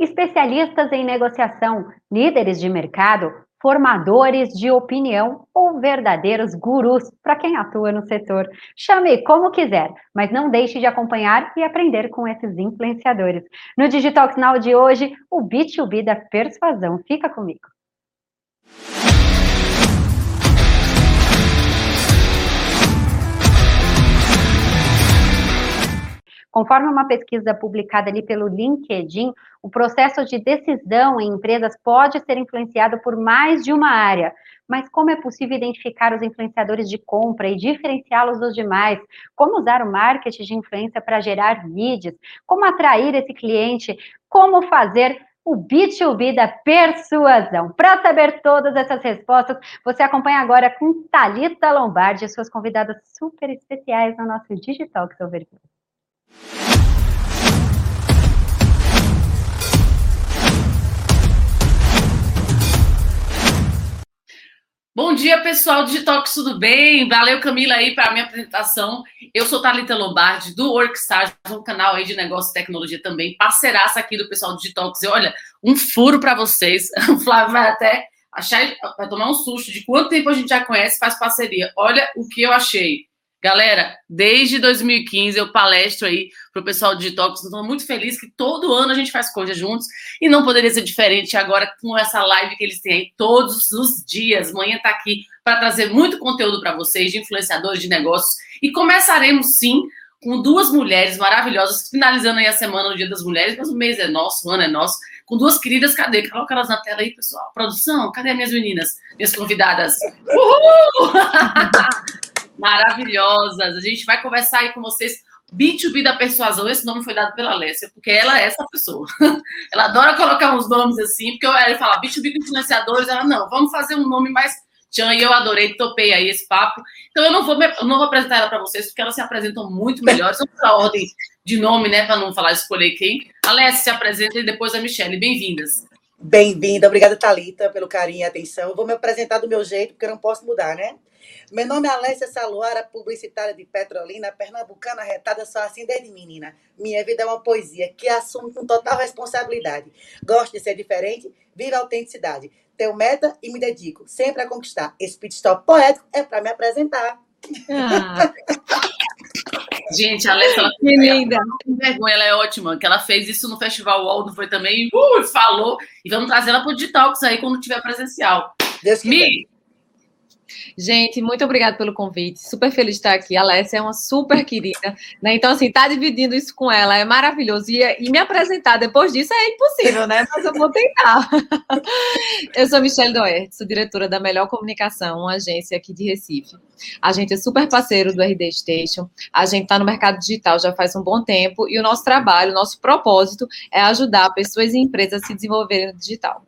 especialistas em negociação, líderes de mercado, formadores de opinião ou verdadeiros gurus para quem atua no setor. Chame como quiser, mas não deixe de acompanhar e aprender com esses influenciadores. No Digital Now de hoje, o B2B da persuasão. Fica comigo. Conforme uma pesquisa publicada ali pelo LinkedIn, o processo de decisão em empresas pode ser influenciado por mais de uma área. Mas como é possível identificar os influenciadores de compra e diferenciá-los dos demais? Como usar o marketing de influência para gerar leads? Como atrair esse cliente? Como fazer o B2B da persuasão. Para saber todas essas respostas, você acompanha agora com Talita Lombardi e suas convidadas super especiais no nosso Digital Overview. Bom dia, pessoal do Digitox, tudo bem? Valeu, Camila, aí, para a minha apresentação. Eu sou Thalita Lombardi, do Workstage, um canal aí de negócio e tecnologia também, parceiraça aqui do pessoal do Digitox. E olha, um furo para vocês. O Flávio vai até achar, vai tomar um susto de quanto tempo a gente já conhece, faz parceria. Olha o que eu achei. Galera, desde 2015 eu palestro aí para o pessoal de Detox. Estou muito feliz que todo ano a gente faz coisas juntos e não poderia ser diferente agora com essa live que eles têm aí todos os dias. Manhã está aqui para trazer muito conteúdo para vocês, de influenciadores de negócios. E começaremos sim com duas mulheres maravilhosas, finalizando aí a semana no Dia das Mulheres, mas o mês é nosso, o ano é nosso, com duas queridas. Cadê? Coloca elas na tela aí, pessoal. Produção, cadê minhas meninas, minhas convidadas? Uhul! maravilhosas. A gente vai conversar aí com vocês. B2B da persuasão, esse nome foi dado pela Alessia, porque ela é essa pessoa. ela adora colocar uns nomes assim, porque eu, ela fala B2B com influenciadores, ela, não, vamos fazer um nome mais tchan, e eu adorei, topei aí esse papo. Então eu não vou, eu não vou apresentar ela para vocês, porque elas se apresentam muito melhor. Vamos pela ordem de nome, né, para não falar escolher quem. Alessia se apresenta e depois a Michelle. Bem-vindas. Bem-vinda, obrigada, Talita, pelo carinho e atenção. vou me apresentar do meu jeito, porque eu não posso mudar, né? Meu nome é Alessia Saluara, publicitária de Petrolina, pernambucana retada, só assim desde menina. Minha vida é uma poesia que assumo com total responsabilidade. Gosto de ser diferente, vivo a autenticidade. Tenho meta e me dedico sempre a conquistar. Esse pit stop poético é para me apresentar. Ah. Gente, a Alessia, ela, que linda. Ela, vergonha, ela é ótima, que ela fez isso no Festival Waldo, foi também, uh, falou, e vamos trazer ela para o Digitalks aí quando tiver presencial. Deus Mi, Gente, muito obrigada pelo convite. Super feliz de estar aqui. A Alessia é uma super querida, né? Então, assim, tá dividindo isso com ela é maravilhoso. E, e me apresentar depois disso é impossível, né? Mas eu vou tentar. eu sou Michelle Doert, sou diretora da Melhor Comunicação, uma agência aqui de Recife. A gente é super parceiro do RD Station. A gente está no mercado digital já faz um bom tempo e o nosso trabalho, o nosso propósito é ajudar pessoas e empresas a se desenvolverem no digital.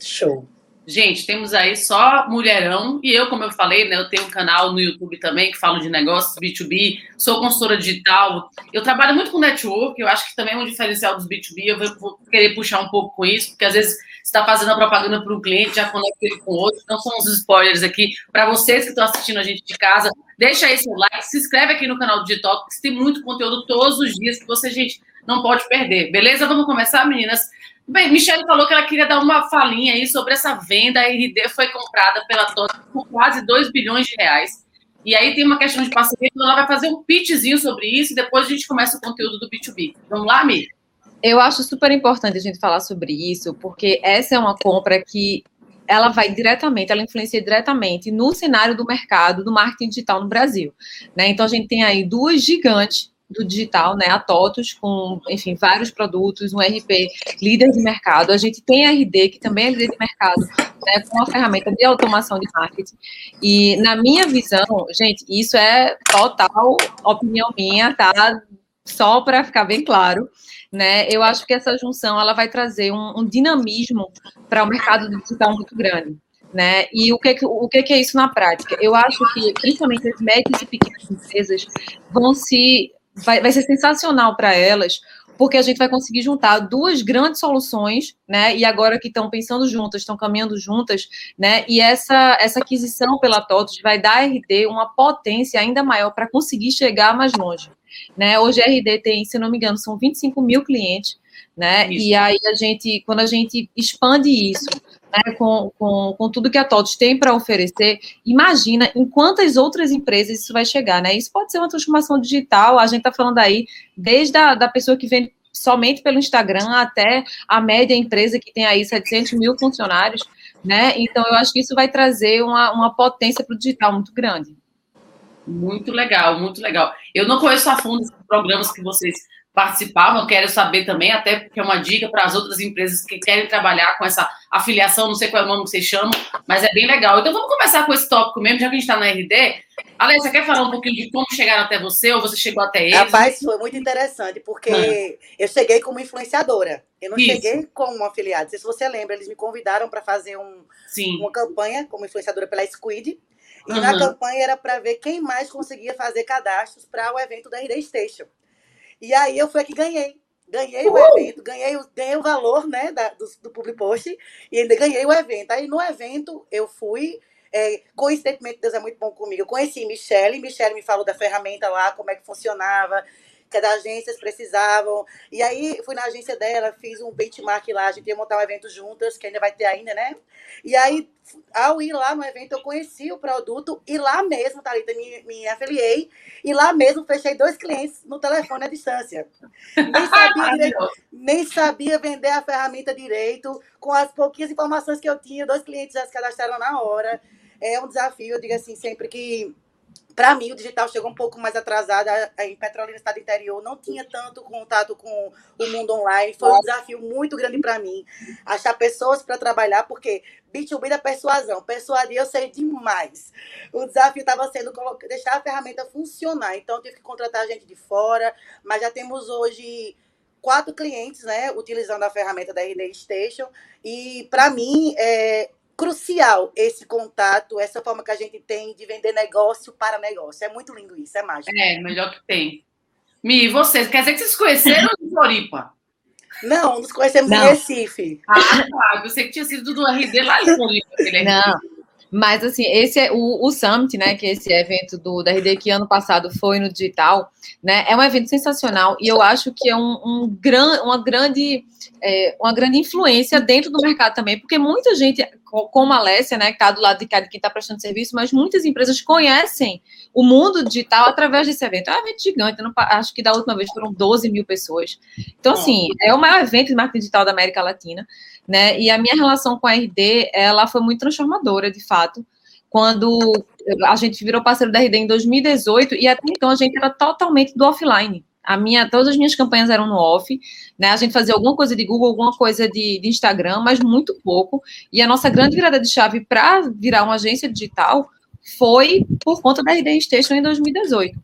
Show. Gente, temos aí só mulherão. E eu, como eu falei, né, eu tenho um canal no YouTube também que falo de negócios B2B, sou consultora digital. Eu trabalho muito com network, eu acho que também é um diferencial dos B2B. Eu vou querer puxar um pouco com isso, porque às vezes está fazendo a propaganda para o cliente, já conecta ele com outro. Então, são uns spoilers aqui para vocês que estão assistindo a gente de casa. Deixa aí seu like, se inscreve aqui no canal do Digital, porque tem muito conteúdo todos os dias que você, gente, não pode perder. Beleza? Vamos começar, meninas? Bem, Michelle falou que ela queria dar uma falinha aí sobre essa venda. A RD foi comprada pela TOTS por quase 2 bilhões de reais. E aí tem uma questão de parceria, então ela vai fazer um pitchzinho sobre isso e depois a gente começa o conteúdo do B2B. Vamos lá, Mi? Eu acho super importante a gente falar sobre isso, porque essa é uma compra que ela vai diretamente, ela influencia diretamente no cenário do mercado do marketing digital no Brasil. Né? Então a gente tem aí duas gigantes do digital, né, a TOTUS, com, enfim, vários produtos, um RP líder de mercado. A gente tem a RD, que também é líder de mercado, né, com uma ferramenta de automação de marketing. E, na minha visão, gente, isso é total opinião minha, tá? Só para ficar bem claro, né? Eu acho que essa junção ela vai trazer um, um dinamismo para o mercado digital muito grande. Né? E o que, o que é isso na prática? Eu acho que, principalmente as médias e pequenas empresas, vão se vai, vai ser sensacional para elas, porque a gente vai conseguir juntar duas grandes soluções, né? E agora que estão pensando juntas, estão caminhando juntas, né? E essa, essa aquisição pela TOTOS vai dar à RD uma potência ainda maior para conseguir chegar mais longe. Né? Hoje a RD tem, se não me engano, são 25 mil clientes, né? Isso. E aí a gente, quando a gente expande isso, né, com, com, com tudo que a TOTS tem para oferecer, imagina em quantas outras empresas isso vai chegar, né? Isso pode ser uma transformação digital, a gente está falando aí desde a da pessoa que vende somente pelo Instagram até a média empresa que tem aí 700 mil funcionários, né? Então, eu acho que isso vai trazer uma, uma potência para o digital muito grande. Muito legal, muito legal. Eu não conheço a fundo os programas que vocês participavam, quero saber também, até porque é uma dica para as outras empresas que querem trabalhar com essa afiliação, não sei qual é o nome que vocês chamam, mas é bem legal. Então vamos começar com esse tópico mesmo, já que a gente está na RD. Alex, você quer falar um pouquinho de como chegaram até você, ou você chegou até eles? Rapaz, foi muito interessante, porque hum. eu cheguei como influenciadora. Eu não Isso. cheguei como afiliada. Não sei se você lembra, eles me convidaram para fazer um, uma campanha como influenciadora pela Squid. E uhum. na campanha era para ver quem mais conseguia fazer cadastros para o evento da RD Station. E aí eu fui que ganhei. Ganhei uh! o evento, ganhei, ganhei o valor né, da, do, do Public Post e ainda ganhei o evento. Aí no evento eu fui, é, coincidentemente Deus é muito bom comigo, eu conheci Michelle, Michelle me falou da ferramenta lá, como é que funcionava, que as agências precisavam. E aí fui na agência dela, fiz um benchmark lá, a gente ia montar um evento juntas, que ainda vai ter ainda, né? E aí, ao ir lá no evento, eu conheci o produto e lá mesmo, Thalita, me, me afiliei e lá mesmo fechei dois clientes no telefone à distância. Nem sabia, direito, nem sabia vender a ferramenta direito, com as pouquinhas informações que eu tinha, dois clientes já se cadastraram na hora. É um desafio, eu digo assim, sempre que para mim, o digital chegou um pouco mais atrasado. Em Petrolina, estado interior, não tinha tanto contato com o mundo online. Foi um desafio muito grande para mim. Achar pessoas para trabalhar, porque B2B da persuasão. Persuadir eu sei demais. O desafio estava sendo deixar a ferramenta funcionar. Então, eu tive que contratar gente de fora. Mas já temos hoje quatro clientes, né, utilizando a ferramenta da RD Station. E, para mim, é, crucial esse contato, essa forma que a gente tem de vender negócio para negócio. É muito lindo isso, é mágico. É, melhor que tem. Mi, e vocês? Quer dizer que vocês conheceram em Floripa? Não, nos conhecemos Não. em Recife. Ah, tá. Você que tinha sido do RD lá em Floripa. Não. Mas, assim, esse é o, o Summit, né, que é esse evento do, da RD que ano passado foi no digital, né, é um evento sensacional e eu acho que é um, um gran, uma, grande, é, uma grande influência dentro do mercado também, porque muita gente, como a Alessia, né, que está do lado de cá de quem está prestando serviço, mas muitas empresas conhecem o mundo digital através desse evento. É um evento gigante, não, acho que da última vez foram 12 mil pessoas. Então, assim, é o maior evento de marketing digital da América Latina né? E a minha relação com a RD, ela foi muito transformadora, de fato, quando a gente virou parceiro da RD em 2018 e até então a gente era totalmente do offline. A minha, todas as minhas campanhas eram no off, né? A gente fazia alguma coisa de Google, alguma coisa de, de Instagram, mas muito pouco. E a nossa grande virada de chave para virar uma agência digital foi por conta da RD Station em 2018.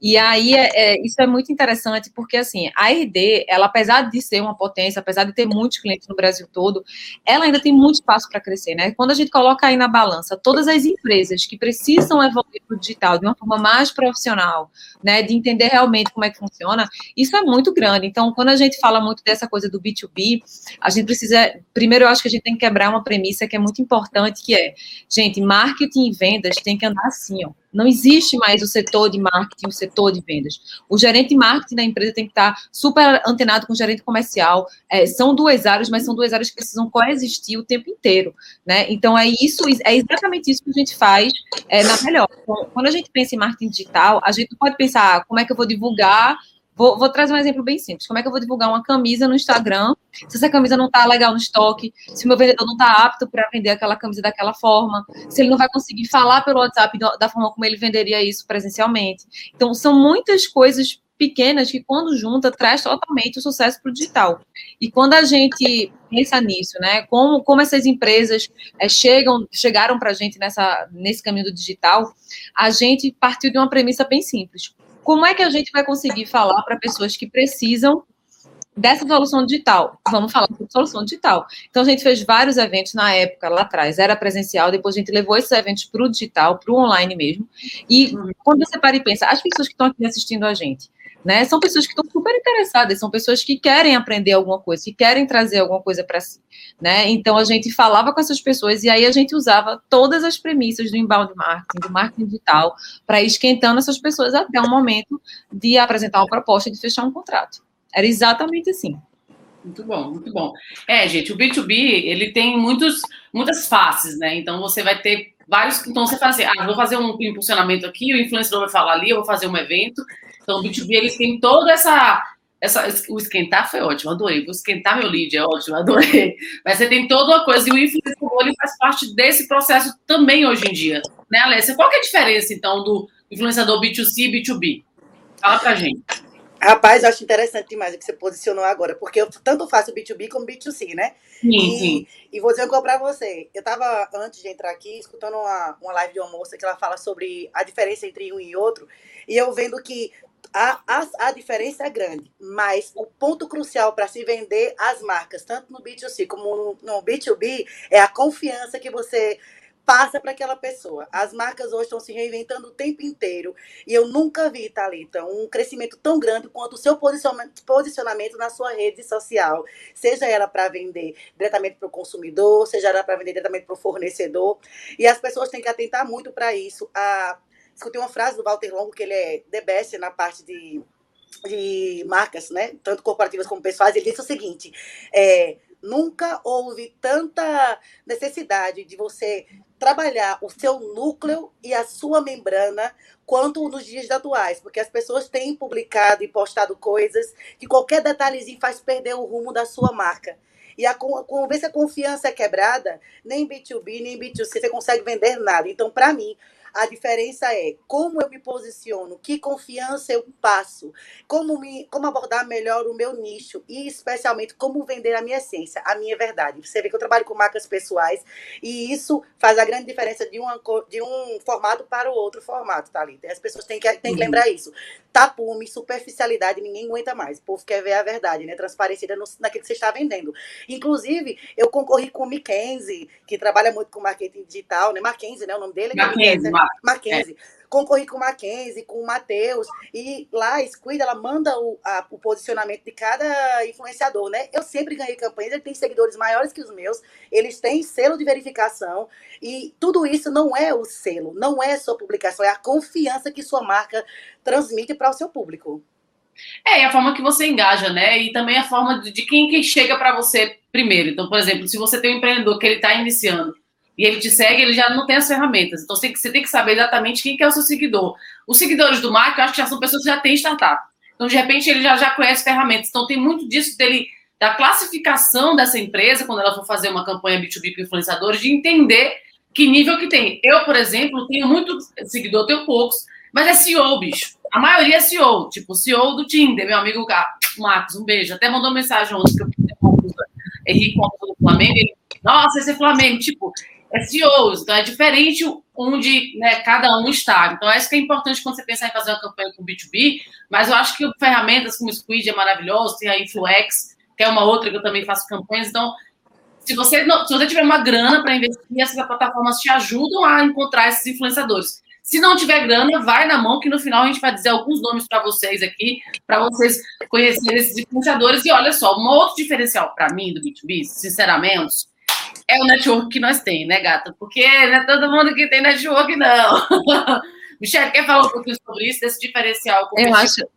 E aí, é, é, isso é muito interessante, porque, assim, a RD, ela, apesar de ser uma potência, apesar de ter muitos clientes no Brasil todo, ela ainda tem muito espaço para crescer, né? Quando a gente coloca aí na balança todas as empresas que precisam evoluir para o digital de uma forma mais profissional, né, de entender realmente como é que funciona, isso é muito grande. Então, quando a gente fala muito dessa coisa do B2B, a gente precisa, primeiro, eu acho que a gente tem que quebrar uma premissa que é muito importante, que é, gente, marketing e vendas tem que andar assim, ó não existe mais o setor de marketing, o setor de vendas. O gerente de marketing da empresa tem que estar super antenado com o gerente comercial. É, são duas áreas, mas são duas áreas que precisam coexistir o tempo inteiro, né? Então é isso, é exatamente isso que a gente faz é, na melhor. Quando a gente pensa em marketing digital, a gente pode pensar ah, como é que eu vou divulgar Vou, vou, trazer um exemplo bem simples. Como é que eu vou divulgar uma camisa no Instagram se essa camisa não está legal no estoque, se o meu vendedor não está apto para vender aquela camisa daquela forma, se ele não vai conseguir falar pelo WhatsApp da forma como ele venderia isso presencialmente. Então, são muitas coisas pequenas que, quando junta, traz totalmente o sucesso para o digital. E quando a gente pensa nisso, né, como, como essas empresas é, chegam, chegaram para a gente nessa, nesse caminho do digital, a gente partiu de uma premissa bem simples como é que a gente vai conseguir falar para pessoas que precisam dessa solução digital? Vamos falar sobre solução digital. Então, a gente fez vários eventos na época, lá atrás, era presencial, depois a gente levou esses eventos para o digital, para o online mesmo. E quando você para e pensa, as pessoas que estão aqui assistindo a gente, né? São pessoas que estão super interessadas, são pessoas que querem aprender alguma coisa, que querem trazer alguma coisa para si, né? Então a gente falava com essas pessoas e aí a gente usava todas as premissas do inbound marketing, do marketing digital, para ir esquentando essas pessoas até o momento de apresentar uma proposta de fechar um contrato. Era exatamente assim. Muito bom, muito bom. É, gente, o B2B, ele tem muitos, muitas faces, né? Então, você vai ter vários... Então, você faz assim, ah, vou fazer um impulsionamento aqui, o influenciador vai falar ali, eu vou fazer um evento. Então, o B2B, ele tem toda essa... essa o esquentar foi ótimo, adorei. Vou esquentar meu lead, é ótimo, adorei. Mas você tem toda uma coisa, e o influenciador, ele faz parte desse processo também hoje em dia. Né, Alessia? Qual que é a diferença, então, do influenciador B2C e B2B? Fala pra gente. Rapaz, eu acho interessante demais o que você posicionou agora, porque eu tanto faço B2B como B2C, né? Sim, e, sim. e vou dizer uma coisa pra você. Eu tava, antes de entrar aqui, escutando uma, uma live de uma moça que ela fala sobre a diferença entre um e outro, e eu vendo que a, a, a diferença é grande, mas o ponto crucial para se vender as marcas, tanto no B2C como no, no B2B, é a confiança que você passa para aquela pessoa. As marcas hoje estão se reinventando o tempo inteiro e eu nunca vi, Thalita, um crescimento tão grande quanto o seu posicionamento, posicionamento na sua rede social, seja ela para vender diretamente para o consumidor, seja ela para vender diretamente para o fornecedor. E as pessoas têm que atentar muito para isso. A, escutei uma frase do Walter Longo, que ele é the best na parte de, de marcas, né? tanto corporativas como pessoais. Ele disse o seguinte: é, nunca houve tanta necessidade de você trabalhar o seu núcleo e a sua membrana quanto nos dias atuais, porque as pessoas têm publicado e postado coisas que qualquer detalhezinho faz perder o rumo da sua marca. E a, que a confiança é quebrada, nem B2B, nem B2C você consegue vender nada. Então, para mim, a diferença é como eu me posiciono, que confiança eu passo, como, me, como abordar melhor o meu nicho e, especialmente, como vender a minha essência, a minha verdade. Você vê que eu trabalho com marcas pessoais e isso faz a grande diferença de, uma, de um formato para o outro formato, tá ali. As pessoas têm que, têm que lembrar isso. Tapume, superficialidade, ninguém aguenta mais. O povo quer ver a verdade, né? Transparecida no, naquilo que você está vendendo. Inclusive, eu concorri com o Mackenzie, que trabalha muito com marketing digital, né? Mackenzie, né? O nome dele? Mackenzie, Mackenzie. É. Concorri com o Mackenzie, com o Matheus, e lá a Squid, ela manda o, a, o posicionamento de cada influenciador, né? Eu sempre ganhei campanhas, ele tem seguidores maiores que os meus, eles têm selo de verificação, e tudo isso não é o selo, não é sua publicação, é a confiança que sua marca transmite para o seu público. É, e a forma que você engaja, né? E também a forma de, de quem, quem chega para você primeiro. Então, por exemplo, se você tem um empreendedor que ele está iniciando, e ele te segue, ele já não tem as ferramentas. Então você tem que saber exatamente quem que é o seu seguidor. Os seguidores do Marco, eu acho que já são pessoas que já têm startup. Então, de repente, ele já, já conhece ferramentas. Então, tem muito disso dele, da classificação dessa empresa, quando ela for fazer uma campanha B2B com influenciadores, de entender que nível que tem. Eu, por exemplo, tenho muito seguidor, tenho poucos, mas é CEO, bicho. A maioria é CEO, tipo, CEO do Tinder, meu amigo Marcos, um beijo. Até mandou mensagem ontem que eu Henrique do Flamengo, ele, nossa, esse é Flamengo, tipo, SEOs, então é diferente onde né, cada um está. Então, é isso que é importante quando você pensar em fazer uma campanha com B2B, mas eu acho que ferramentas como o Squid é maravilhoso, tem a Influex, que é uma outra que eu também faço campanhas, então se você, não, se você tiver uma grana para investir, essas plataformas te ajudam a encontrar esses influenciadores. Se não tiver grana, vai na mão, que no final a gente vai dizer alguns nomes para vocês aqui, para vocês conhecerem esses influenciadores. E olha só, um outro diferencial para mim do B2B, sinceramente, é o network que nós temos, né, gata? Porque não é todo mundo que tem network, não. Michelle, quer falar um pouquinho sobre isso, desse diferencial? Eu acho,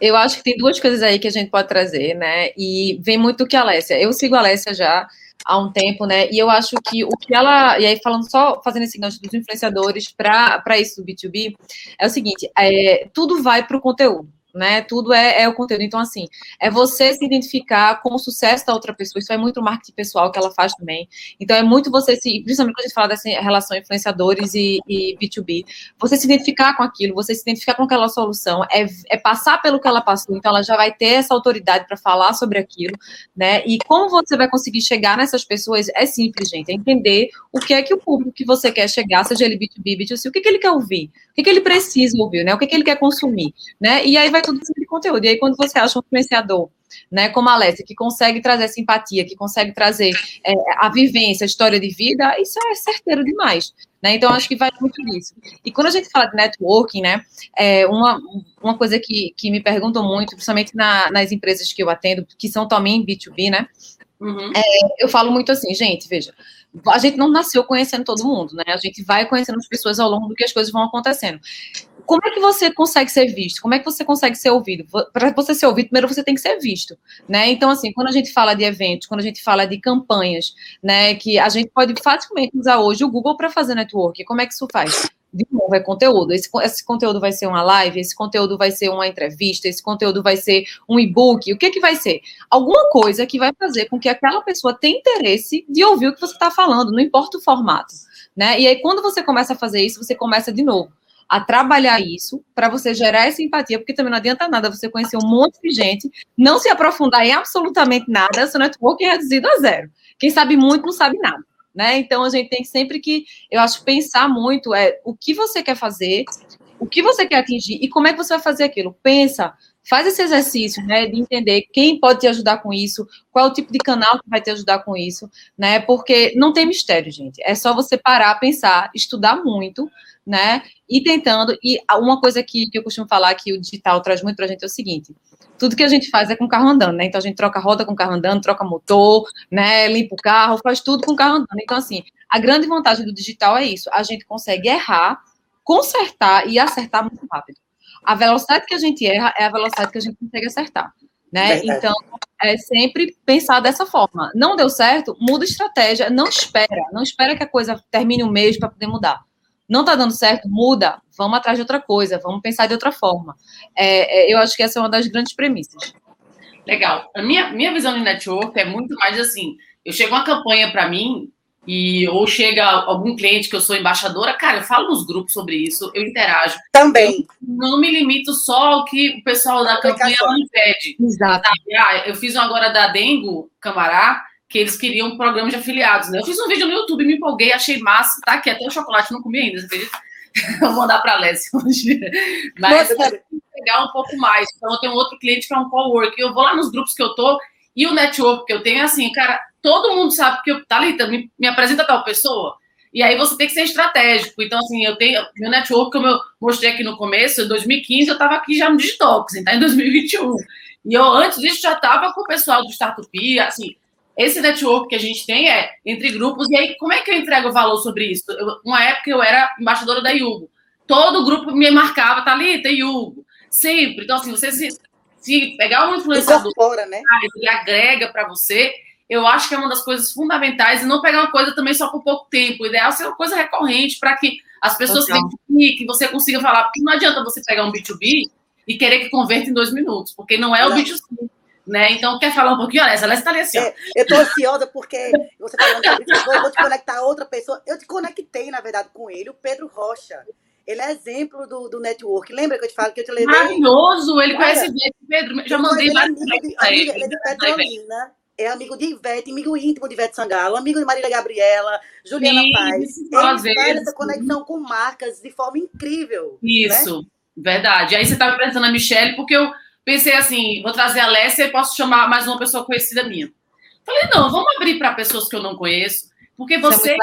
eu acho que tem duas coisas aí que a gente pode trazer, né? E vem muito do que a Alessia. Eu sigo a Alessia já há um tempo, né? E eu acho que o que ela. E aí, falando só, fazendo esse gancho dos influenciadores para isso do B2B, é o seguinte: é, tudo vai para o conteúdo né? Tudo é, é, o conteúdo. Então, assim, é você se identificar com o sucesso da outra pessoa. Isso é muito marketing pessoal que ela faz também. Então, é muito você se, principalmente quando a gente fala dessa relação influenciadores e, e B2B, você se identificar com aquilo, você se identificar com aquela solução, é, é passar pelo que ela passou. Então, ela já vai ter essa autoridade para falar sobre aquilo, né? E como você vai conseguir chegar nessas pessoas é simples, gente. É entender o que é que o público que você quer chegar, seja ele B2B, B2C, o que, que ele quer ouvir, o que, que ele precisa ouvir, né? O que, que ele quer consumir, né? E aí vai tudo de conteúdo. E aí, quando você acha um influenciador, né, como a Alessia, que consegue trazer simpatia, que consegue trazer é, a vivência, a história de vida, isso é certeiro demais. Né? Então, acho que vai muito nisso. E quando a gente fala de networking, né, é uma, uma coisa que, que me perguntam muito, principalmente na, nas empresas que eu atendo, que são também B2B, né, Uhum. É, eu falo muito assim, gente, veja, a gente não nasceu conhecendo todo mundo, né? A gente vai conhecendo as pessoas ao longo do que as coisas vão acontecendo. Como é que você consegue ser visto? Como é que você consegue ser ouvido? Para você ser ouvido, primeiro você tem que ser visto, né? Então, assim, quando a gente fala de eventos, quando a gente fala de campanhas, né, que a gente pode facilmente usar hoje o Google para fazer network, como é que isso faz? De novo, é conteúdo. Esse, esse, conteúdo vai ser uma live, esse conteúdo vai ser uma entrevista, esse conteúdo vai ser um e-book. O que, que vai ser? Alguma coisa que vai fazer com que aquela pessoa tenha interesse de ouvir o que você está falando, não importa o formato. Né? E aí, quando você começa a fazer isso, você começa de novo a trabalhar isso para você gerar essa empatia, porque também não adianta nada você conhecer um monte de gente, não se aprofundar em absolutamente nada, seu network é reduzido a zero. Quem sabe muito não sabe nada né? Então a gente tem sempre que, eu acho, pensar muito é o que você quer fazer, o que você quer atingir e como é que você vai fazer aquilo. Pensa, faz esse exercício, né, de entender quem pode te ajudar com isso, qual é o tipo de canal que vai te ajudar com isso, né? Porque não tem mistério, gente. É só você parar, pensar, estudar muito, né? E tentando. E uma coisa que, eu costumo falar que o digital traz muito para a gente é o seguinte: tudo que a gente faz é com o carro andando, né? Então a gente troca roda com o carro andando, troca motor, né? Limpa o carro, faz tudo com o carro andando. Então, assim, a grande vantagem do digital é isso: a gente consegue errar, consertar e acertar muito rápido. A velocidade que a gente erra é a velocidade que a gente consegue acertar. Né? Então, é sempre pensar dessa forma. Não deu certo, muda estratégia, não espera, não espera que a coisa termine um mês para poder mudar não está dando certo, muda, vamos atrás de outra coisa, vamos pensar de outra forma. É, é, eu acho que essa é uma das grandes premissas. Legal. A minha, minha visão de network é muito mais assim: eu chego uma campanha para mim, e ou chega algum cliente que eu sou embaixadora, cara, eu falo nos grupos sobre isso, eu interajo. Também. Eu não me limito só ao que o pessoal da campanha me pede. Exato. Ah, eu fiz um agora da Dengo, Camará, que eles queriam um programa de afiliados. Né? Eu fiz um vídeo no YouTube, me empolguei, achei massa. Tá aqui, até o chocolate não comi ainda, você vou mandar para a Alessia hoje. Mas pegar um pouco mais. Então, eu tenho outro cliente que é um co-work. Eu vou lá nos grupos que eu tô e o network que eu tenho é assim, cara, todo mundo sabe que eu, Thalita, me, me apresenta tal pessoa. E aí você tem que ser estratégico. Então, assim, eu tenho meu network, como eu mostrei aqui no começo, em 2015, eu estava aqui já no Digitox, então em 2021. E eu, antes disso, já estava com o pessoal do Startup, assim, esse network que a gente tem é entre grupos, e aí como é que eu entrego valor sobre isso? Eu, uma época eu era embaixadora da Yugo. Todo grupo me marcava, Thalita, Yugo. Sempre. Então, assim, você se, se pegar um influenciador né? e agrega para você, eu acho que é uma das coisas fundamentais, e não pegar uma coisa também só por pouco tempo. O ideal é ser uma coisa recorrente para que as pessoas se identifiquem, que você consiga falar, porque não adianta você pegar um B2B e querer que converta em dois minutos, porque não é o B2C né? Então, quer falar um pouquinho, Alessa? Alessa está ali assim. É, eu estou ansiosa porque você falando sobre eu vou te conectar a outra pessoa. Eu te conectei, na verdade, com ele, o Pedro Rocha. Ele é exemplo do, do network. Lembra que eu te falo que eu te levei? Maravilhoso! Ele conhece bem, Pedro. Já mandei ele é amigo de, amigo, ele é de Petrolina. É amigo de Ivete, amigo íntimo de Ivete Sangalo, amigo de Marília Gabriela, Juliana Sim, Paz. Ele faz essa conexão com marcas de forma incrível. Né? Isso, né? verdade. Aí você estava pensando na Michelle, porque eu pensei assim, vou trazer a Alessia e posso chamar mais uma pessoa conhecida minha. Falei, não, vamos abrir para pessoas que eu não conheço, porque você, é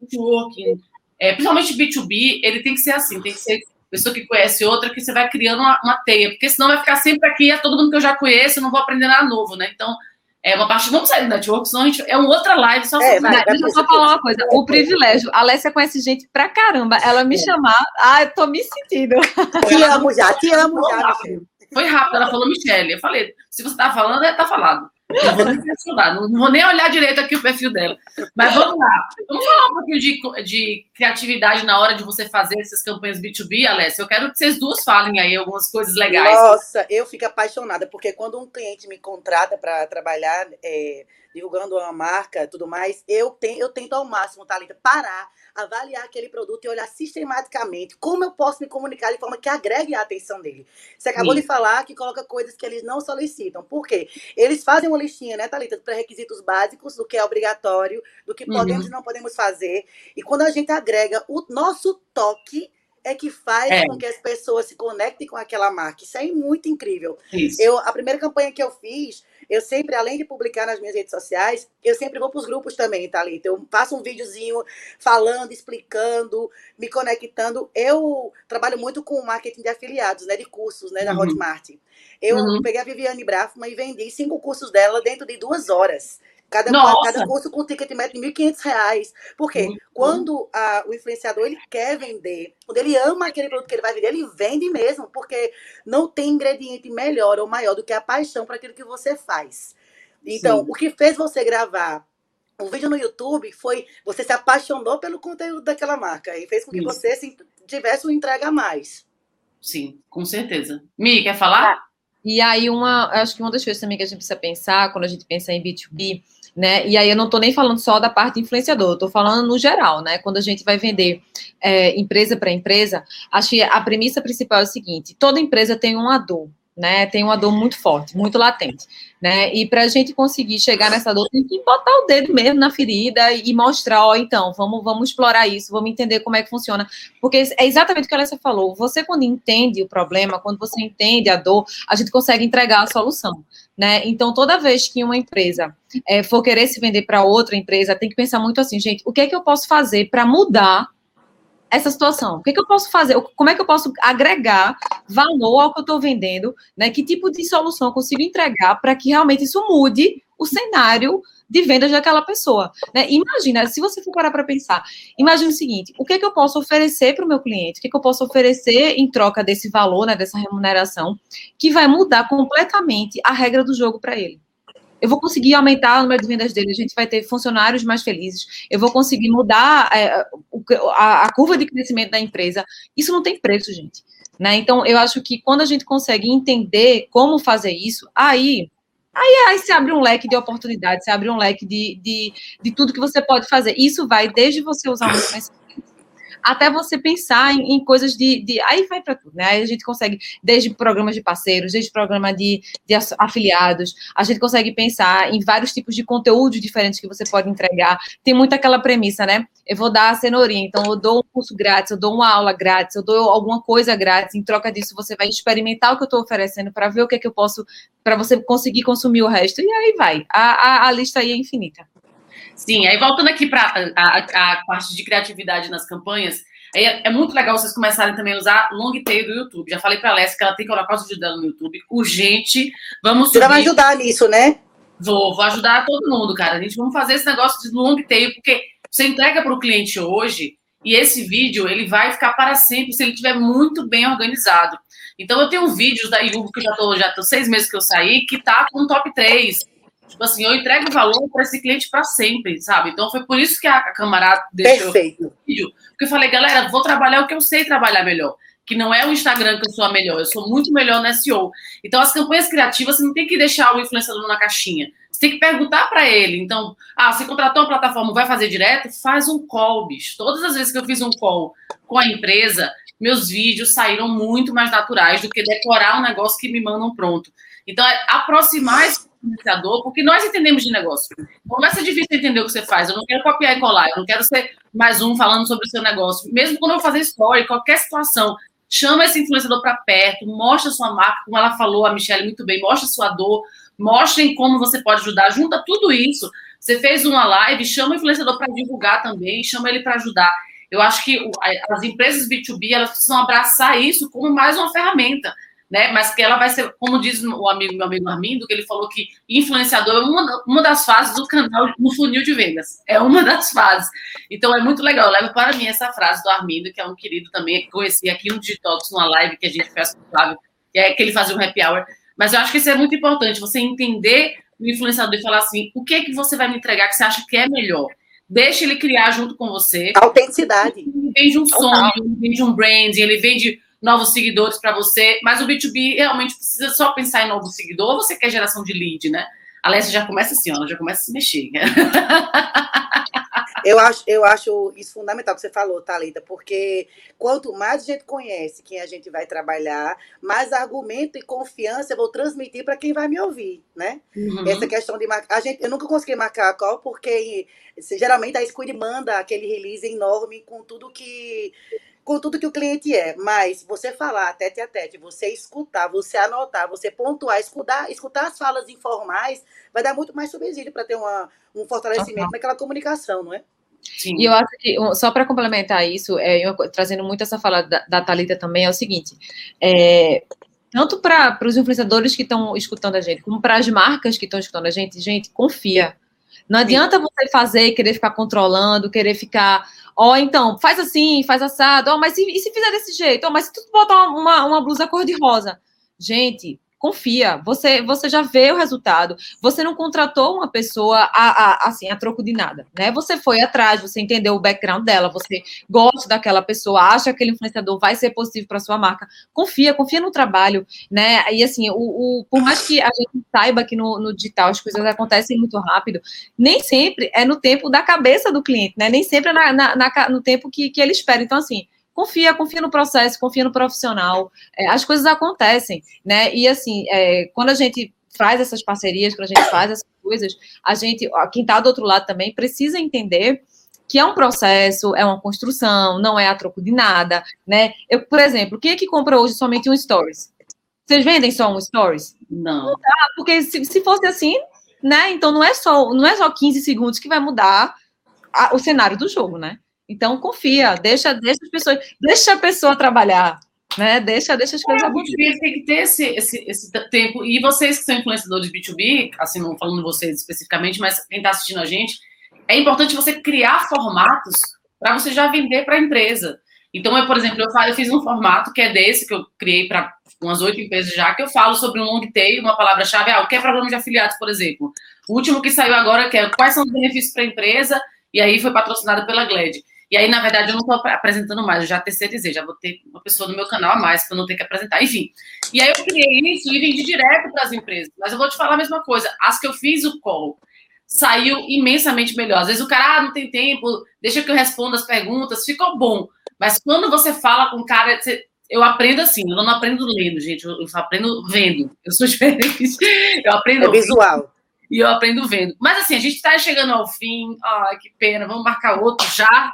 networking, é, principalmente B2B, ele tem que ser assim, tem que ser pessoa que conhece outra, que você vai criando uma, uma teia, porque senão vai ficar sempre aqui, é todo mundo que eu já conheço, eu não vou aprender nada novo, né? Então, é uma parte. Vamos sair do network, senão a gente. É uma outra live só é, vai, Deixa eu só falar uma coisa. O privilégio. A Alessia conhece gente pra caramba. Ela me é. chamar. Ah, eu tô me sentindo. Te amo já, te amo já, foi rápido, ela falou Michelle. Eu falei, se você tá falando, é tá falado. Não vou nem mencionar, não vou nem olhar direito aqui o perfil dela. Mas vamos lá. Vamos falar um pouquinho de, de criatividade na hora de você fazer essas campanhas B2B, Alessia. Eu quero que vocês duas falem aí algumas coisas legais. Nossa, eu fico apaixonada, porque quando um cliente me contrata para trabalhar é, divulgando uma marca tudo mais, eu, tenho, eu tento ao máximo, Thalita, parar avaliar aquele produto e olhar sistematicamente como eu posso me comunicar de forma que agregue a atenção dele. Você acabou Sim. de falar que coloca coisas que eles não solicitam. Por quê? Eles fazem uma listinha, né, Thalita, de pré-requisitos básicos, do que é obrigatório, do que podemos uhum. e não podemos fazer. E quando a gente agrega o nosso toque, é que faz é. com que as pessoas se conectem com aquela marca. Isso é muito incrível. Isso. Eu, a primeira campanha que eu fiz eu sempre, além de publicar nas minhas redes sociais, eu sempre vou para os grupos também, Thalita. Eu faço um videozinho falando, explicando, me conectando. Eu trabalho muito com marketing de afiliados, né? De cursos, né? Da uhum. Hotmart. Eu uhum. peguei a Viviane Brafman e vendi cinco cursos dela dentro de duas horas. Cada, cada curso com ticket médio de R$ 1.500. Porque Muito quando a, o influenciador ele quer vender, quando ele ama aquele produto que ele vai vender, ele vende mesmo, porque não tem ingrediente melhor ou maior do que a paixão para aquilo que você faz. Então, Sim. o que fez você gravar um vídeo no YouTube foi você se apaixonou pelo conteúdo daquela marca e fez com que Isso. você se, tivesse um entrega a mais. Sim, com certeza. Mi, quer falar? Ah, e aí, uma, acho que uma das coisas também que a gente precisa pensar quando a gente pensa em B2B, né? E aí eu não estou nem falando só da parte influenciador, estou falando no geral, né? Quando a gente vai vender é, empresa para empresa, acho que a premissa principal é o seguinte: toda empresa tem uma dor, né? Tem uma dor muito forte, muito latente, né? E para a gente conseguir chegar nessa dor, tem que botar o dedo mesmo na ferida e mostrar, ó, então, vamos, vamos explorar isso, vamos entender como é que funciona, porque é exatamente o que a Alessia falou. Você quando entende o problema, quando você entende a dor, a gente consegue entregar a solução, né? Então, toda vez que uma empresa é, for querer se vender para outra empresa, tem que pensar muito assim, gente, o que é que eu posso fazer para mudar essa situação? O que, é que eu posso fazer? Como é que eu posso agregar valor ao que eu estou vendendo? Né? Que tipo de solução eu consigo entregar para que realmente isso mude o cenário de vendas daquela pessoa? Né? Imagina, se você for parar para pensar, imagine o seguinte: o que, é que eu posso oferecer para o meu cliente? O que, é que eu posso oferecer em troca desse valor, né, dessa remuneração, que vai mudar completamente a regra do jogo para ele? eu vou conseguir aumentar o número de vendas dele, a gente vai ter funcionários mais felizes, eu vou conseguir mudar é, a, a, curva de crescimento da empresa. Isso não tem preço, gente. Né? Então, eu acho que quando a gente consegue entender como fazer isso, aí, aí, aí se abre um leque de oportunidades, se abre um leque de, de, de tudo que você pode fazer. Isso vai desde você usar uma até você pensar em, em coisas de, de, Aí vai para tudo, né? Aí a gente consegue, desde programas de parceiros, desde programa de, de afiliados, a gente consegue pensar em vários tipos de conteúdos diferentes que você pode entregar. Tem muito aquela premissa, né? Eu vou dar a cenourinha, então eu dou um curso grátis, eu dou uma aula grátis, eu dou alguma coisa grátis, em troca disso você vai experimentar o que eu estou oferecendo para ver o que é que eu posso, para você conseguir consumir o resto, e aí vai. A, a, a lista aí é infinita. Sim, aí voltando aqui para a, a, parte de criatividade nas campanhas, é, é, muito legal vocês começarem também a usar long tail do YouTube. Já falei para a Alessia que ela tem que colocar os vídeos dela no YouTube. Urgente. Vamos subir. Você vai ajudar nisso, né? Vou, vou ajudar todo mundo, cara. A gente vamos fazer esse negócio de long tail, porque você entrega para o cliente hoje e esse vídeo ele vai ficar para sempre se ele estiver muito bem organizado. Então eu tenho vídeos da Yugo que eu já tô, já tô seis meses que eu saí, que tá com top 3 Tipo assim, eu entrego valor para esse cliente para sempre, sabe? Então foi por isso que a camarada deixou Perfeito. o vídeo. Porque eu falei, galera, vou trabalhar o que eu sei trabalhar melhor. Que não é o Instagram que eu sou a melhor, eu sou muito melhor no SEO. Então, as campanhas criativas, você não tem que deixar o influenciador na caixinha. Você tem que perguntar para ele. Então, ah, você contratou uma plataforma, vai fazer direto? Faz um call, bicho. Todas as vezes que eu fiz um call com a empresa, meus vídeos saíram muito mais naturais do que decorar um negócio que me mandam pronto. Então, é aproximar esse influenciador, porque nós entendemos de negócio. Não vai ser difícil entender o que você faz. Eu não quero copiar e colar, eu não quero ser mais um falando sobre o seu negócio. Mesmo quando eu fazer story, qualquer situação, chama esse influenciador para perto, mostra sua marca, como ela falou, a Michelle muito bem, mostra sua dor, mostrem como você pode ajudar, junta tudo isso. Você fez uma live, chama o influenciador para divulgar também, chama ele para ajudar. Eu acho que as empresas B2B elas precisam abraçar isso como mais uma ferramenta né? Mas que ela vai ser, como diz o amigo, meu amigo Armindo, que ele falou que influenciador é uma, uma das fases do canal no funil de vendas. É uma das fases. Então é muito legal. Eu levo para mim essa frase do Armindo, que é um querido também, que conheci aqui no Digitox, numa live que a gente fez com o Flávio, que é que ele fazia um happy hour. Mas eu acho que isso é muito importante, você entender o influenciador e falar assim, o que é que você vai me entregar que você acha que é melhor? Deixa ele criar junto com você. Autenticidade. Ele vende um sonho, ele vende um branding, ele vende novos seguidores para você, mas o B2B realmente precisa só pensar em novo seguidor, ou você quer geração de lead, né? A Alessia já começa assim, ó, já começa a se mexer. eu, acho, eu acho isso fundamental que você falou, Thalita, porque quanto mais a gente conhece quem a gente vai trabalhar, mais argumento e confiança eu vou transmitir para quem vai me ouvir, né? Uhum. Essa questão de marcar. A gente, eu nunca consegui marcar a call, porque geralmente a Squid manda aquele release enorme com tudo que com tudo que o cliente é, mas você falar tete a tete, você escutar, você anotar, você pontuar, escutar, escutar as falas informais, vai dar muito mais subsídio para ter uma, um fortalecimento uhum. naquela comunicação, não é? Sim. E eu acho que, só para complementar isso, é, eu, trazendo muito essa fala da, da Thalita também, é o seguinte: é, tanto para os influenciadores que estão escutando a gente, como para as marcas que estão escutando a gente, gente, confia Não adianta você fazer querer ficar controlando, querer ficar, ó, oh, então, faz assim, faz assado, ó, oh, mas e, e, se fizer desse jeito? Ó, oh, mas se tu botar uma, uma blusa cor-de-rosa? Gente, confia, você você já vê o resultado. Você não contratou uma pessoa a, a, assim a troco de nada, né? Você foi atrás, você entendeu o background dela, você gosta daquela pessoa, acha que aquele influenciador vai ser positivo para sua marca. Confia, confia no trabalho, né? E assim, o, o por mais que a gente saiba que no, no, digital as coisas acontecem muito rápido, nem sempre é no tempo da cabeça do cliente, né? Nem sempre é na, na, na no tempo que, que ele espera. Então, assim, confia, confia no processo, confia no profissional. É, as coisas acontecem, né? E assim, é, quando a gente faz essas parcerias, quando a gente faz essas coisas, a gente, quem está do outro lado também, precisa entender que é um processo, é uma construção, não é a troco de nada, né? Eu, por exemplo, quem é que compra hoje somente um stories? Vocês vendem só um stories? Não. Não dá, porque se, se fosse assim, né? Então não é só não é só 15 segundos que vai mudar a, o cenário do jogo, né? Então confia, deixa, deixa as pessoas, deixa a pessoa trabalhar, né? Deixa, deixa as coisas é, acontecerem. Tem que ter esse, esse, esse tempo. E vocês que são influenciadores B2B, assim, não falando vocês especificamente, mas quem está assistindo a gente, é importante você criar formatos para você já vender para a empresa. Então, eu, por exemplo, eu, eu fiz um formato que é desse, que eu criei para umas oito empresas já, que eu falo sobre um long tail, uma palavra-chave, ah, o que é programa de afiliados, por exemplo. O último que saiu agora, que é quais são os benefícios para a empresa, e aí foi patrocinado pela Gled. E aí, na verdade, eu não estou apresentando mais, eu já terceirizei, já vou ter uma pessoa no meu canal a mais para não ter que apresentar. Enfim. E aí eu criei isso e vendi direto para as empresas. Mas eu vou te falar a mesma coisa. As que eu fiz o call saiu imensamente melhor. Às vezes o cara, ah, não tem tempo, deixa que eu responda as perguntas, ficou bom. Mas quando você fala com o cara, você, eu aprendo assim, eu não aprendo lendo, gente, eu, eu aprendo vendo. Eu sou diferente. Eu aprendo. É visual e eu aprendo vendo. Mas assim, a gente está chegando ao fim. Ai, que pena, vamos marcar outro já.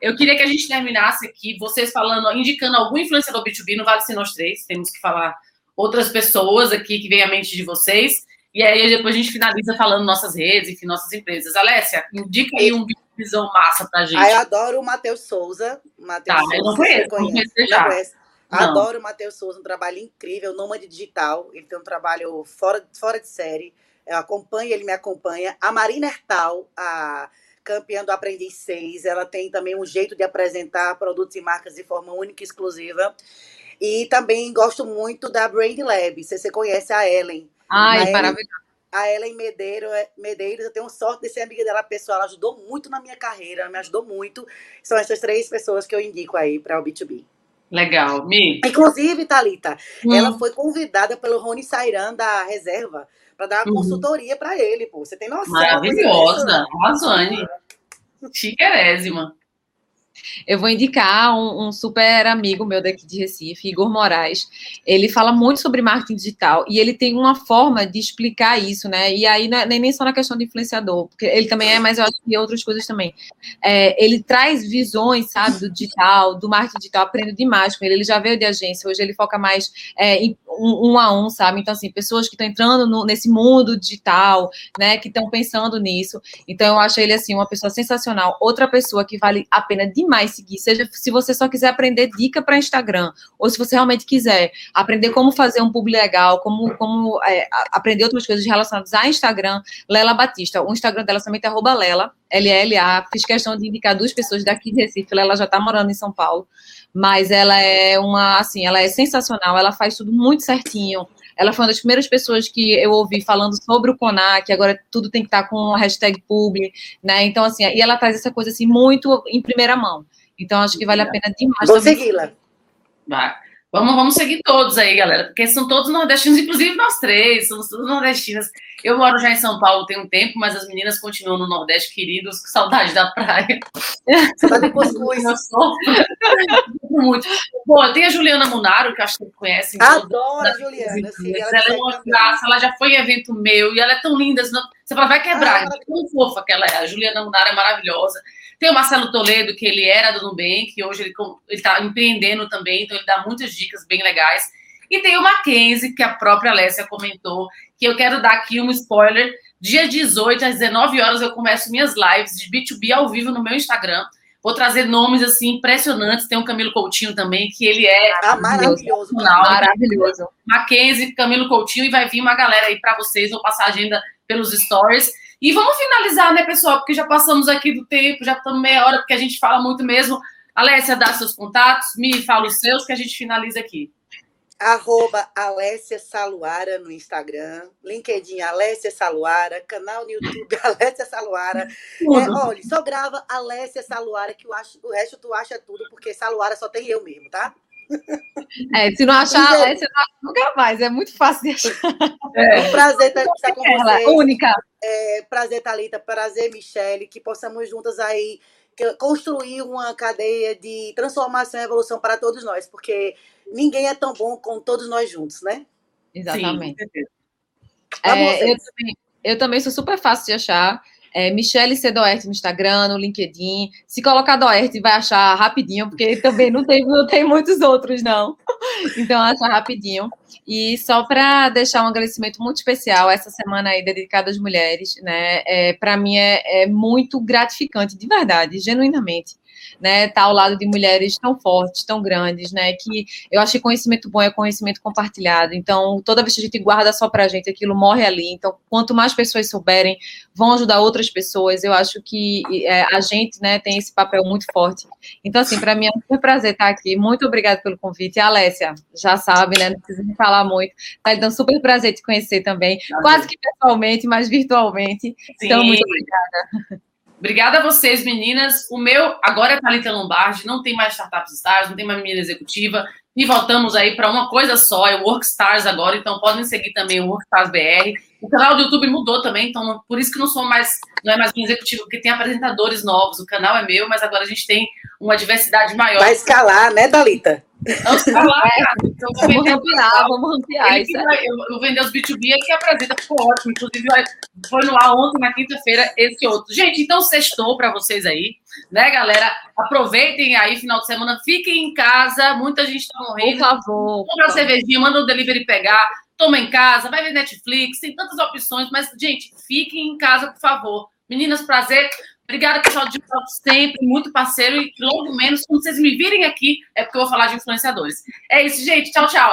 Eu queria que a gente terminasse aqui, vocês falando, indicando algum influenciador B2B, não vale ser nós três, temos que falar outras pessoas aqui que vem à mente de vocês. E aí depois a gente finaliza falando nossas redes, enfim, nossas empresas. Alessia, indica aí um visão massa pra gente. Ah, eu adoro o Matheus Souza. Mateus tá, Souza, eu não conheço, não conheço já. Não. Adoro o Matheus Souza, um trabalho incrível, nômade digital. Ele tem um trabalho fora, fora de série. Eu acompanho, ele me acompanha. A Marina Hertal, a campeã do Aprendiz 6, ela tem também um jeito de apresentar produtos e marcas de forma única e exclusiva. E também gosto muito da Brand Lab. Se você conhece a Ellen. Ai, maravilhosa. A Ellen Medeiro, é, Medeiros, eu tenho sorte de ser amiga dela pessoal. Ela ajudou muito na minha carreira, me ajudou muito. São essas três pessoas que eu indico aí para o B2B. Legal. Mi. Inclusive, Thalita, hum. ela foi convidada pelo Rony Sairan da Reserva para dar uma uhum. consultoria para ele, pô. Você tem noção? Maravilhosa, Amazônia. Chiquerésima. Eu vou indicar um, um, super amigo meu daqui de Recife, Igor Moraes. Ele fala muito sobre marketing digital e ele tem uma forma de explicar isso, né? E aí não é nem só na questão do influenciador, porque ele também é, mas eu acho que outras coisas também. É, ele traz visões, sabe, do digital, do marketing digital, aprendo demais com ele. Ele já veio de agência, hoje ele foca mais é, em um, um, a um, sabe? Então, assim, pessoas que estão entrando no, nesse mundo digital, né, que estão pensando nisso. Então, eu acho ele, assim, uma pessoa sensacional. Outra pessoa que vale a pena demais seguir, seja se você só quiser aprender dica para Instagram, ou se você realmente quiser aprender como fazer um publi legal, como, como é, aprender outras coisas relacionadas a Instagram, Lela Batista. O Instagram dela também é arroba Lela, L-L-A. Fiz questão de indicar duas pessoas daqui de Recife, ela já está morando em São Paulo mas ela é uma, assim, ela é sensacional, ela faz tudo muito certinho. Ela foi uma das primeiras pessoas que eu ouvi falando sobre o CONAC, agora tudo tem que estar com a hashtag publi, né? Então, assim, e ela traz essa coisa, assim, muito em primeira mão. Então, acho que vale a pena demais. Vou segui-la. Vai. Vamos, vamos seguir todos aí, galera, porque são todos nordestinos, inclusive nós três, somos todos nordestinas. Eu moro já em São Paulo tem um tempo, mas as meninas continuam no Nordeste, queridos, com saudade da praia. Saudade de cuscuz. Eu muito. Bom, tem a Juliana Munaro, que acho que você conhece. Adoro a Juliana. Sim, ela, ela é uma graça, ela já foi em evento meu, e ela é tão linda. Você fala, vai quebrar, ah, tão fofa que ela é. A Juliana Munaro é maravilhosa. Tem o Marcelo Toledo, que ele era do Nubank, que hoje ele está empreendendo também, então ele dá muitas dicas bem legais. E tem o Mackenzie, que a própria Alessia comentou, que eu quero dar aqui um spoiler. Dia 18, às 19 horas, eu começo minhas lives de B2B ao vivo no meu Instagram. Vou trazer nomes assim impressionantes. Tem o Camilo Coutinho também, que ele é ah, maravilhoso, maravilhoso. Mackenzie, Camilo Coutinho, e vai vir uma galera aí para vocês. Vou passar a agenda pelos stories. E vamos finalizar, né, pessoal? Porque já passamos aqui do tempo, já estamos meia hora, porque a gente fala muito mesmo. Alessia, dá seus contatos, me fala os seus, que a gente finaliza aqui. Arroba Alessia Saluara no Instagram, LinkedIn Alessia Saluara, canal no YouTube Alessia Saluara. É, olha, só grava Alessia Saluara, que acho, o resto tu acha tudo, porque Saluara só tem eu mesmo, tá? É, se não achar a Alessia, não nunca mais. É muito fácil de achar. É um prazer estar com vocês. Única. É, prazer, Thalita. Prazer, Michele. Que possamos juntas aí construir uma cadeia de transformação e evolução para todos nós, porque ninguém é tão bom como todos nós juntos, né? Exatamente. É, eu, também, eu também sou super fácil de achar. É, Michele C. Doerte no Instagram, no LinkedIn. Se colocar Doerte, vai achar rapidinho, porque também não tem, não tem muitos outros, não. Então, acha rapidinho. E só para deixar um agradecimento muito especial, essa semana aí dedicada às mulheres, né? É, para mim é, é muito gratificante, de verdade, genuinamente né, tá ao lado de mulheres tão fortes, tão grandes, né, que eu acho que conhecimento bom é conhecimento compartilhado. Então, toda vez que a gente guarda só pra gente, aquilo morre ali. Então, quanto mais pessoas souberem, vão ajudar outras pessoas. Eu acho que é, a gente, né, tem esse papel muito forte. Então, assim, para mim é um super prazer estar aqui. Muito obrigada pelo convite. E a Alessia, já sabe, né, não precisa me falar muito. Tá dando super prazer te conhecer também, quase que pessoalmente, mas virtualmente. Sim. Então, muito obrigada. Obrigada a vocês, meninas. O meu agora é Thalita Lombardi, não tem mais Startups Stars, não tem mais menina executiva. E voltamos aí para uma coisa só, é o Workstars agora, então podem seguir também o Workstars BR. O canal do YouTube mudou também, então por isso que não sou mais, não é mais um executivo, porque tem apresentadores novos. O canal é meu, mas agora a gente tem uma diversidade maior. Vai escalar, né, Dalita? Vamos escalar, então, vamos ampliar, vamos ampliar. Isso vai, eu, vou vender os B2B aqui apresenta, ficou ótimo. Inclusive, foi no ar ontem, na quinta-feira, esse outro. Gente, então sextou para vocês aí, né, galera? Aproveitem aí, final de semana, fiquem em casa, muita gente tá morrendo. Por favor. Compra uma cervejinha, manda o delivery pegar, toma em casa, vai ver Netflix, tem tantas opções, mas, gente, fiquem em casa, por favor. Meninas, prazer. Obrigada, pessoal de Papo sempre, muito parceiro. E logo menos, quando vocês me virem aqui, é porque eu vou falar de influenciadores. É isso, gente. Tchau, tchau.